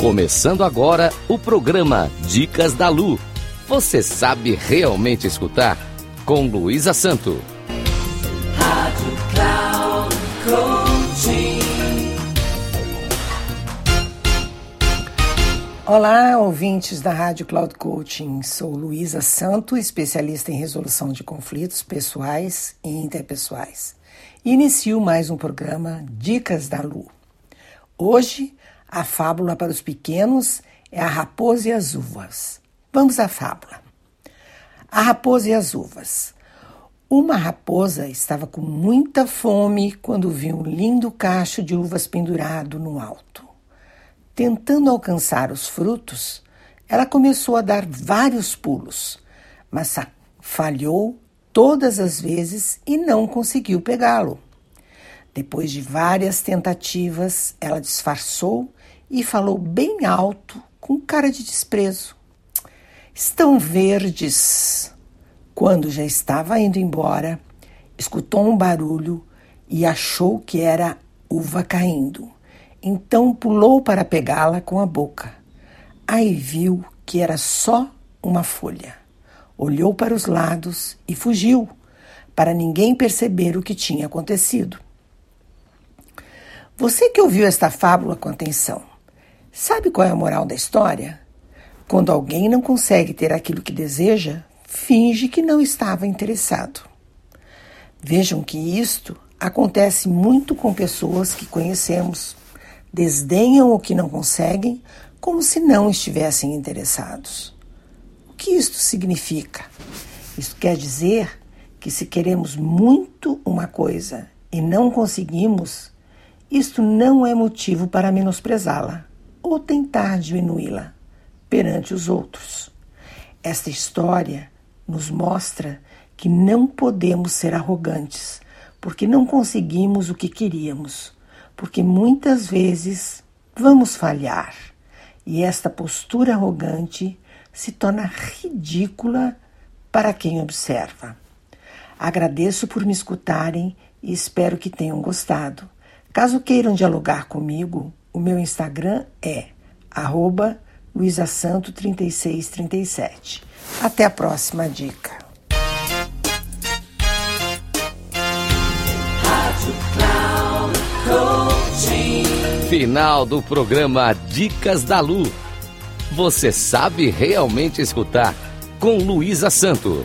Começando agora o programa Dicas da Lu. Você sabe realmente escutar? Com Luísa Santo. Rádio Cloud Coaching. Olá, ouvintes da Rádio Cloud Coaching. Sou Luísa Santo, especialista em resolução de conflitos pessoais e interpessoais. Inicio mais um programa Dicas da Lu. Hoje, a fábula para os pequenos é a raposa e as uvas. Vamos à fábula. A raposa e as uvas. Uma raposa estava com muita fome quando viu um lindo cacho de uvas pendurado no alto. Tentando alcançar os frutos, ela começou a dar vários pulos, mas falhou todas as vezes e não conseguiu pegá-lo. Depois de várias tentativas, ela disfarçou e falou bem alto, com cara de desprezo: Estão verdes. Quando já estava indo embora, escutou um barulho e achou que era uva caindo. Então pulou para pegá-la com a boca. Aí viu que era só uma folha. Olhou para os lados e fugiu, para ninguém perceber o que tinha acontecido. Você que ouviu esta fábula com atenção, sabe qual é a moral da história? Quando alguém não consegue ter aquilo que deseja, finge que não estava interessado. Vejam que isto acontece muito com pessoas que conhecemos. Desdenham o que não conseguem como se não estivessem interessados. O que isto significa? Isso quer dizer que se queremos muito uma coisa e não conseguimos, isto não é motivo para menosprezá-la ou tentar diminuí-la perante os outros. Esta história nos mostra que não podemos ser arrogantes, porque não conseguimos o que queríamos, porque muitas vezes vamos falhar e esta postura arrogante se torna ridícula para quem observa. Agradeço por me escutarem e espero que tenham gostado. Caso queiram dialogar comigo, o meu Instagram é arroba luisasanto3637. Até a próxima dica. Final do programa Dicas da Lu. Você sabe realmente escutar com Luísa Santo.